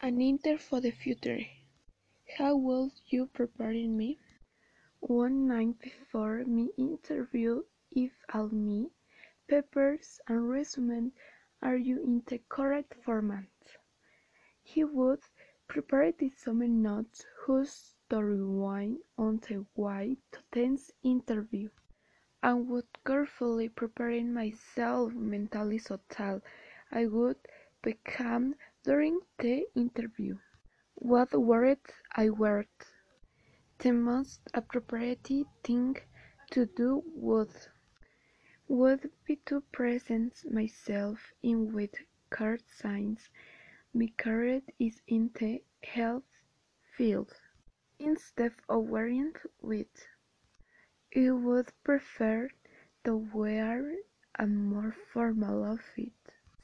An Inter for the Future. How would you prepare me? One night before my interview if all my papers and resume are you in the correct format, he would prepare some notes whose to rely on the way to the interview, and would carefully prepare myself mentally so that I would be calm during the interview. What words I wear? The most appropriate thing to do would would be to present myself in with card signs. my career is in the health field. Instead of wearing wit, I would prefer to wear a more formal outfit,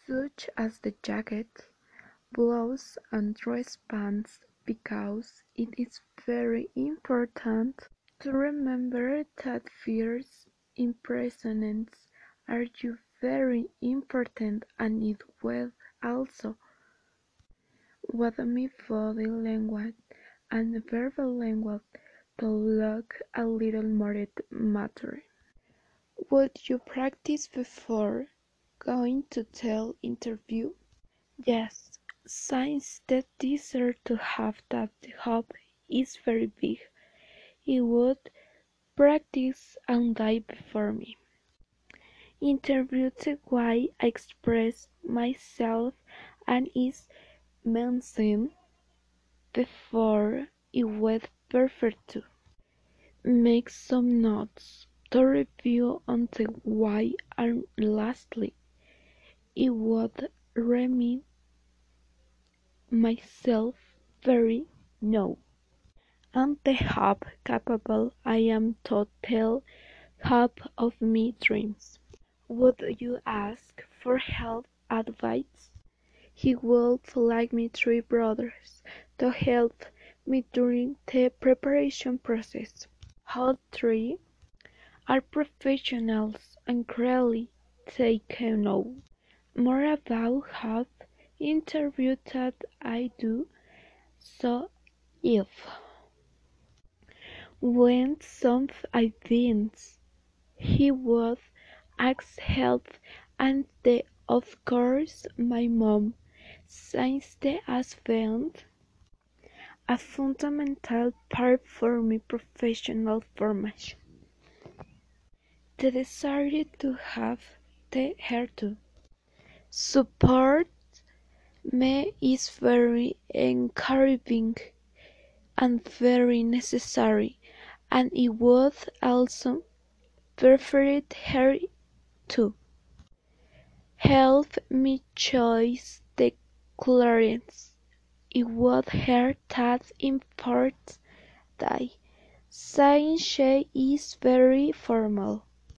such as the jacket, blouse and dress pants because it is very important to remember that first impressions are very important and it will also what my body language and verbal language to look a little more mature. Would you practice before going to tell interview? Yes, since the desire to have that job is very big, I would practice and die before me. Interview the way I express myself and is mentioned before I would prefer to make some notes to review on the way and lastly it would remind myself very now and the how capable I am to tell half of my dreams. Would you ask for help advice? He would like my three brothers to help me during the preparation process. All three are professionals and they can know more about how interview that I do, so if when some ideas he would ask help and the of course my mom, since the has been a fundamental part for my professional formation. The desire to have the her to support me is very encouraging and very necessary, and I would also prefer her to help me choose the clothes I would wear that important day, since she is very formal.